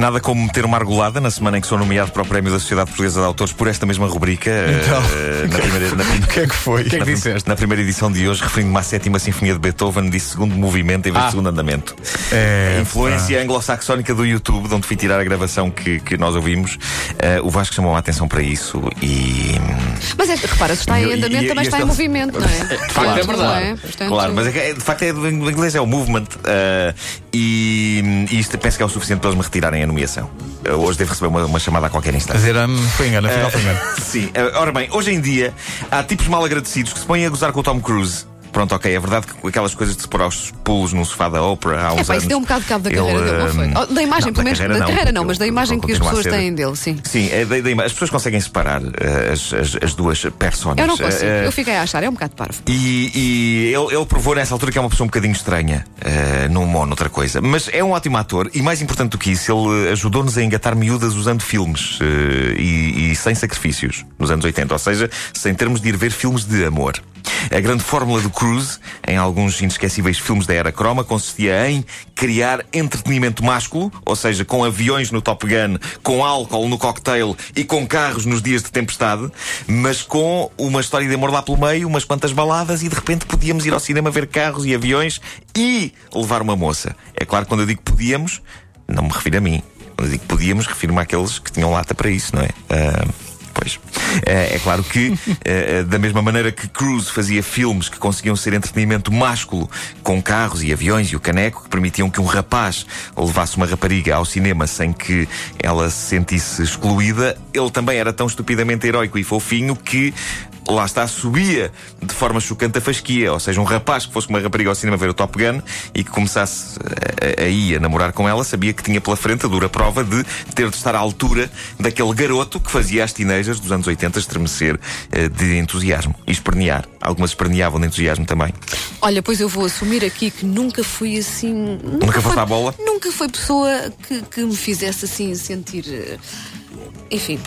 Nada como meter uma argolada na semana em que sou nomeado para o Prémio da Sociedade Portuguesa de Autores por esta mesma rubrica. Então, eh, na primeira, na, prim- O que é que foi? que é que na- disseste? na primeira edição de hoje, referindo-me à sétima Sinfonia de Beethoven, disse segundo movimento em vez Ah. de segundo andamento. É, A influência anglo-saxónica do YouTube, de onde fui tirar a gravação que, que nós ouvimos, eh, o Vasco chamou a atenção para isso e. Mas é, repara, se está em andamento e- também e está em este- movimento, não é? De facto, é verdade. Portanto, Claro, mas é é, de facto é do inglês é o movement eh, e, e isto penso que é o suficiente para eles me retirarem a nomeação. Hoje devo receber uma, uma chamada a qualquer instante. Dizer, hum, foi engano, afinal foi engano. Sim, eh, ora bem, hoje em dia há tipos mal agradecidos que se põem a gozar com o Tom Cruise. Pronto, ok, é verdade que aquelas coisas de se pôr aos pulos no sofá da Oprah há uns É pá, anos. isso deu um bocado de cabo da ele, carreira dele, não foi? hum, Oh, Da imagem, não, pelo menos. Da carreira carreira não, mas da imagem que as pessoas ser- têm dele, sim. Sim, é da, da as pessoas conseguem separar eh, as, as, as duas personas. Eu não consigo, Eh, eu fiquei a achar, é um bocado parvo. E, e ele, ele provou nessa altura que é uma pessoa um bocadinho estranha, eh, num ou noutra coisa. Mas é um ótimo ator e, mais importante do que isso, ele ajudou-nos a engatar miúdas usando filmes eh, e, e sem sacrifícios nos anos 80, ou seja, sem termos de ir ver filmes de amor. A grande fórmula do Cruise, em alguns inesquecíveis filmes da era croma, consistia em criar entretenimento másculo, ou seja, com aviões no Top Gun, com álcool no cocktail e com carros nos dias de tempestade, mas com uma história de amor lá pelo meio, umas quantas baladas e de repente podíamos ir ao cinema ver carros e aviões e levar uma moça. É claro que quando eu digo podíamos, não me refiro a mim. Quando eu digo podíamos, refiro-me àqueles que tinham lata para isso, não é? Ah, Pois. É, é claro que, eh, da mesma maneira que Cruise fazia filmes que conseguiam ser entretenimento másculo, com carros e aviões e o caneco, que permitiam que um rapaz levasse uma rapariga ao cinema sem que ela se sentisse excluída, ele também era tão estupidamente heróico e fofinho que. Lá está, subia de forma chocante a fasquia. Ou seja, um rapaz que fosse com uma rapariga ao cinema ver o Top Gun e que começasse a, a, a ir a namorar com ela, sabia que tinha pela frente a dura prova de ter de estar à altura daquele garoto que fazia as teenagers dos anos 80 estremecer eh, de entusiasmo e espernear. Algumas esperneavam de entusiasmo também. Olha, pois eu vou assumir aqui que nunca fui assim. Nunca foste foi- à bola? Nunca foi pessoa que, que me fizesse assim sentir. eh, Enfim,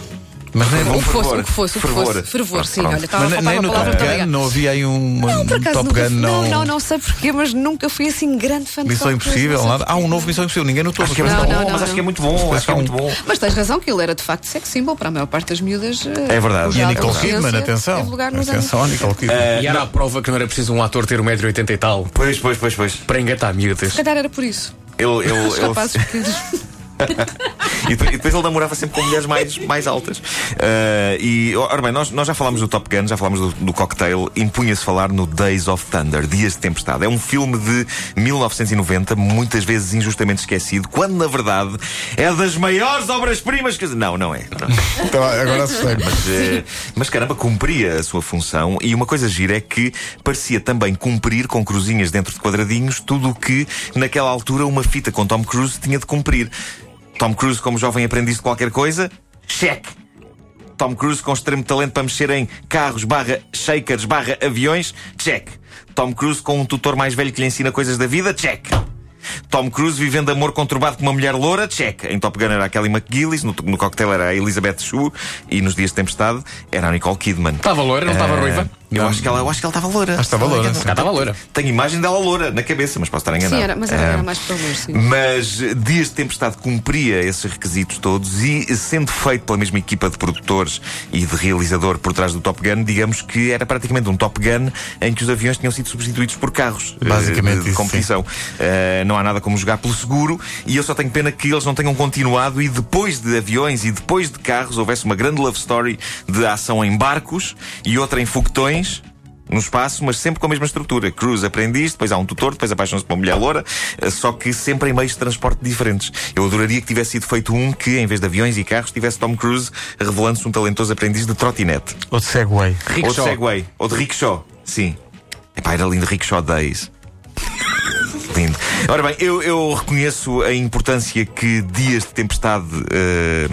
Mas nem, o que Bom, fosse, fervor. o que fosse, o que Fervor. fosse. Fervor, sim, Pronto. olha, estava a mas faltar nem no Top para Gun não havia aí um, Não, por acaso Top nunca Gun não. não, não, não sei porquê, mas nunca fui assim grande fã de Missão Impossível, nada. Há um novo Missão Impossível, ninguém notou. Acho que é muito Não, bom, não, mas não. acho que é muito bom. Acho que é muito bom. Mas tens razão que ele era de facto sex symbol para a maior parte das miúdas. É verdade. E a Nicole Kidman, atenção. Atenção a. Nicole Kidman. E era a prova que não era preciso um ator ter 1,80m e tal Pois, pois, pois, pois. para engatar miúdas. Se calhar era por isso. Ele, ele, Os rapazes pequenos. E depois, ele namorava sempre com mulheres mais, mais altas. Ah, e, ora bem, nós, nós já falámos do Top Gun, já falámos do, do cocktail, impunha-se falar no Days of Thunder, Dias de Tempestade. É um filme de 1990, muitas vezes injustamente esquecido, quando na verdade é das maiores obras-primas que. Não, não é. Não. Então, agora assustei Mas, eh, mas caramba, cumpria a sua função e uma coisa gira é que parecia também cumprir com cruzinhas dentro de quadradinhos tudo o que naquela altura uma fita com Tom Cruise tinha de cumprir. Tom Cruise como jovem aprendiz de qualquer coisa, cheque. Tom Cruise com extremo talento para mexer em carros, barra shakers, barra aviões, check. Tom Cruise com um tutor mais velho que lhe ensina coisas da vida, check. Tom Cruise vivendo amor conturbado com uma mulher loura, check. Em Top Gun era a Kelly McGillis, no, no cocktail era a Elizabeth Shue e nos Dias de Tempestade era a Nicole Kidman. Estava loira, não estava Eh, ruiva? Eu acho que ela eu acho que ela estava loura. Acho que estava loura, sim. Estava loira. Tenho imagem dela loura na cabeça, mas posso estar enganado. Sim, era, mas era, Eh, era mais para longe, sim. mas Dias de Tempestade cumpria esses requisitos todos e, sendo feito pela mesma equipa de produtores e de realizador por trás do Top Gun, digamos que era praticamente um Top Gun em que os aviões tinham sido substituídos por carros eh, Basicamente de, de isso, competição. Não há nada como jogar pelo seguro e eu só tenho pena que eles não tenham continuado e depois de aviões e depois de carros houvesse uma grande love story de ação em barcos e outra em foguetões no espaço, mas sempre com a mesma estrutura. Cruz aprendiz, depois há um tutor, depois apaixona-se por uma mulher loura, eh, só que sempre em meios de transporte diferentes. Eu adoraria que tivesse sido feito um que, em vez de aviões e carros, tivesse Tom Cruise revelando-se um talentoso aprendiz de trotinete. Ou de Segway. Ou de Rickshaw. Segway. Ou de rickshaw. Sim. Epá, era lindo Rickshaw Days. Lindo. Ora bem, eu, eu reconheço a importância que dias de tempestade eh,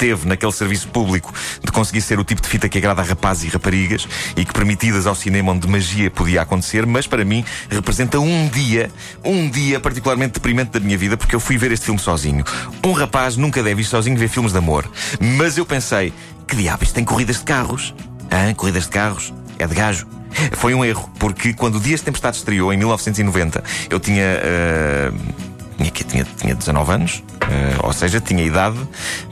teve naquele serviço público de conseguir ser o tipo de fita que agrada a rapazes e raparigas e que permitidas ao cinema onde magia podia acontecer, mas para mim representa um dia, um dia particularmente deprimente da minha vida, porque eu fui ver este filme sozinho. Um rapaz nunca deve ir sozinho ver filmes de amor. Mas eu pensei, que diabo, isto tem corridas de carros? Hã? Corridas de carros? É de gajo? Foi um erro, porque quando o Dias de Tempestade estreou, em 1990, eu tinha. eh, tinha, tinha, tinha 19 anos, eh, ou seja, tinha idade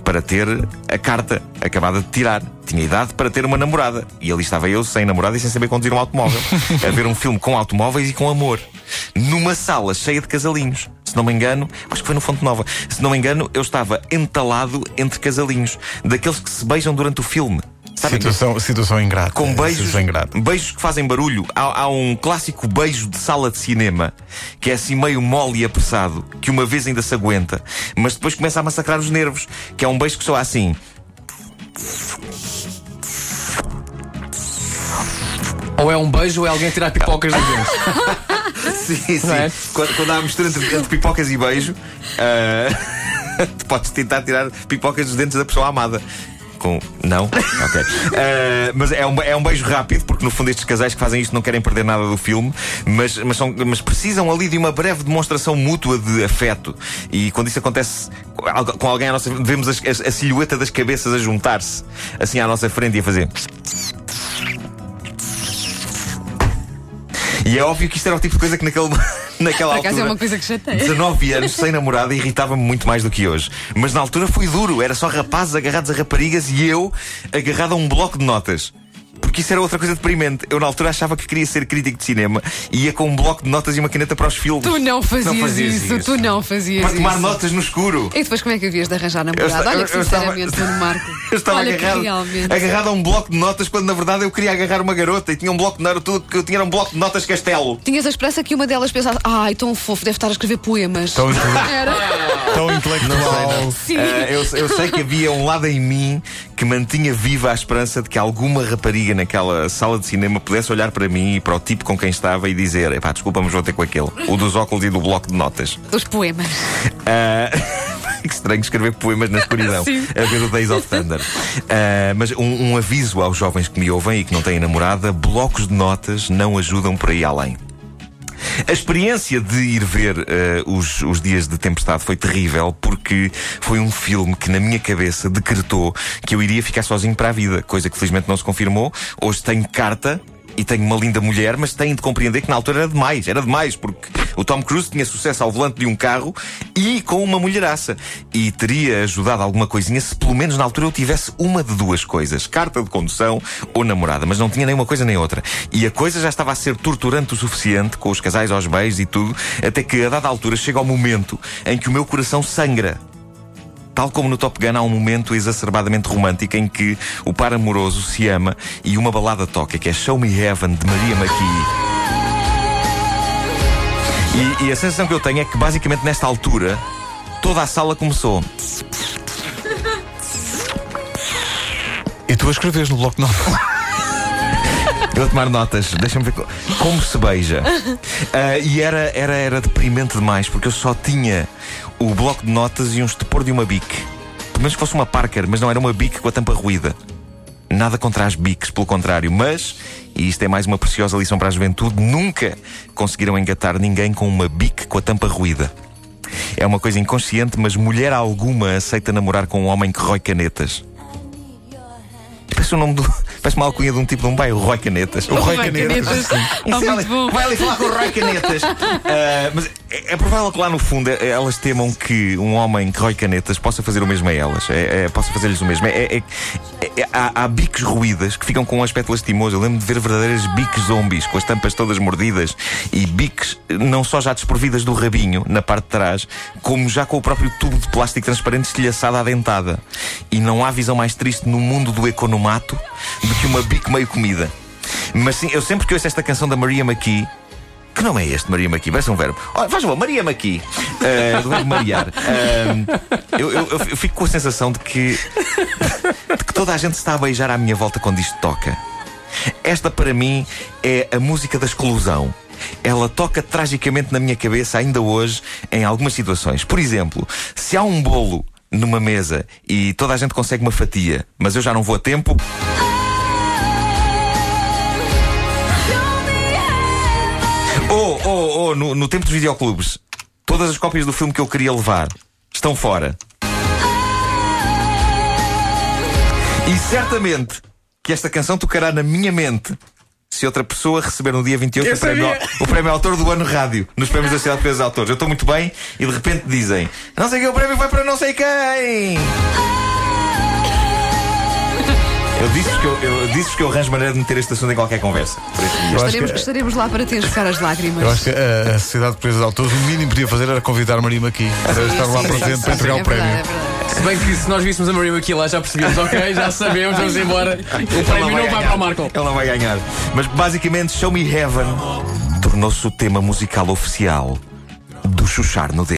para ter a carta acabada de tirar. Tinha idade para ter uma namorada. E ali estava eu, sem namorada e sem saber conduzir um automóvel. a ver um filme com automóveis e com amor. Numa sala cheia de casalinhos. Se não me engano, acho que foi no Fonte Nova. Se não me engano, eu estava entalado entre casalinhos. Daqueles que se beijam durante o filme. Sabem? Situação, situação ingrata. com beijos, Situação ingrata. beijos que fazem barulho. Há, há um clássico beijo de sala de cinema que é assim meio mole e apressado, que uma vez ainda se aguenta, mas depois começa a massacrar os nervos, que é um beijo que soa assim. Ou é um beijo ou é alguém tirar pipocas dos dentes. Sim, sim. É? Quando, quando há a mistura entre, entre pipocas e beijo, tu podes tentar tirar pipocas dos dentes da pessoa amada. Com. Não? Ok. Ah, mas é um, é um beijo rápido, porque no fundo estes casais que fazem isto não querem perder nada do filme, mas, mas, são, mas precisam ali de uma breve demonstração mútua de afeto. E quando isso acontece com al- com alguém à nossa vemos as- as- a silhueta das cabeças a juntar-se assim à nossa frente e a fazer. E é óbvio que isto era o tipo de coisa que naquele, naquela Por acaso é altura. uma coisa que chateia. 19 anos sem namorada irritava-me muito mais do que hoje. Mas na altura foi duro, era só rapazes agarrados a raparigas e eu agarrado a um bloco de notas. Porque isso era outra coisa deprimente. Eu na altura achava que queria ser crítico de cinema e ia com um bloco de notas e uma caneta para os filmes. Tu não fazias, fazias isso, isso. tu não fazias Para tomar isso. notas no escuro. E depois como é que havias de arranjar namorado? esta- Olha eu- que eu estava- sinceramente, Nuno Marco. Eu estava Olha que agarrado, realmente. agarrado a um bloco de notas quando na verdade eu queria agarrar uma garota e tinha um bloco de notas, tudo que eu tinha era um bloco de notas castelo. Tinhas a esperança que uma delas pensasse, ai, tão fofo, deve estar a escrever poemas. Tão, Era. Tão intelectual. Sim. Ah, eu, eu sei que havia um lado em mim que mantinha viva a esperança de que alguma rapariga naquela sala de cinema pudesse olhar para mim e para o tipo com quem estava e dizer: Epá, desculpa, mas vou ter com aquele. O dos óculos e do bloco de notas. Dos poemas. Ah, que estranho escrever poemas na escuridão. Sim. A ver o Days of Thunder. Ah, mas um, um aviso aos jovens que me ouvem e que não têm namorada: blocos de notas não ajudam por aí além. A experiência de ir ver eh, os, os Dias de Tempestade foi terrível porque foi um filme que, na minha cabeça, decretou que eu iria ficar sozinho para a vida, coisa que felizmente não se confirmou. Hoje tenho carta. E tenho uma linda mulher, mas têm de compreender que na altura era demais, era demais, porque o Tom Cruise tinha sucesso ao volante de um carro e com uma mulheraça. E teria ajudado alguma coisinha se pelo menos na altura eu tivesse uma de duas coisas: carta de condução ou namorada, mas não tinha nem uma coisa nem outra. E a coisa já estava a ser torturante o suficiente, com os casais aos beijos e tudo, até que a dada altura chega ao momento em que o meu coração sangra. Tal como no Top Gun há um momento exacerbadamente romântico em que o par amoroso se ama e uma balada toca, que é Show Me Heaven de Maria McKee. E, e a sensação que eu tenho é que basicamente nesta altura toda a sala começou. E tu a escreves no bloco de notas. Eu a tomar notas, deixa-me ver co- como se beija. Ah, e era, era, era deprimente demais, porque eu só tinha o bloco de notas e um estupor de uma bique. Pelo menos que fosse uma Parker, mas não era uma bique com a tampa ruída. Nada contra as biques, pelo contrário, mas, e isto é mais uma preciosa lição para a juventude, nunca conseguiram engatar ninguém com uma bique com a tampa ruída. É uma coisa inconsciente, mas mulher alguma aceita namorar com um homem que rói canetas. Parece o nome do. Parece uma alcunha de um tipo de um bairro, Roy Canetas. O Roy Canetas. Ah, vai, muito bom. vai ali falar com o Roy Canetas. Ah, mas é, é provável que lá no fundo eh, elas temam que um homem que rói canetas possa fazer o mesmo a elas. É, é, possa fazer-lhes o mesmo. É, é- é- é- há, há biques ruídas que ficam com um aspecto lastimoso. Eu lembro de ver verdadeiras biques zombies com as tampas todas mordidas e biques eh, não só já desprovidas do rabinho na parte de trás, como já com o próprio tubo de plástico transparente estilhaçado à dentada. E não há visão mais triste no mundo do economato do que uma bique meio comida. Mas sim, eu sempre que ouço esta canção da Maria McKee, que nome é este, Maria McKee? Parece um verbo. Olha, faz favor, Maria McKee. Uh, do verbo mariar. Um, eu, eu- eu fico com a sensação de que, de que toda a gente está a beijar à minha volta quando isto toca. Esta, para mim, é a música da exclusão. Ela toca tragicamente na minha cabeça ainda hoje em algumas situações. Por exemplo, se há um bolo numa mesa e toda a gente consegue uma fatia, mas eu já não vou a tempo, No, no tempo dos videoclubes, todas as cópias do filme que eu queria levar estão fora. E certamente que esta canção tocará na minha mente se outra pessoa receber no dia 28 Eu o prémio, o prémio Autor do Ano Rádio, nos prémios da Sociedade Portuguesa de Autores. Eu estou muito bem e de repente dizem: Não sei que o prémio vai para não sei quem. Eu disse que eu, eu disse que eu arranjo maneira de meter este assunto em qualquer conversa. Estaremos, que- estaremos lá para te enxugar as lágrimas. Eu acho que a, a Sociedade Portuguesa de Autores, o mínimo que podia fazer era convidar Maria aqui para estar lá sim, presente sim, para sim, entregar é o prémio. verdade, é verdade. Se bem que se nós víssemos a Maria aqui lá já percebíamos, ok, já sabemos, vamos embora. O prémio não vai ganhar. para o Marco. Ele não vai ganhar. Mas basicamente, Show Me Heaven tornou-se o tema musical oficial do Chuchar no Dedo.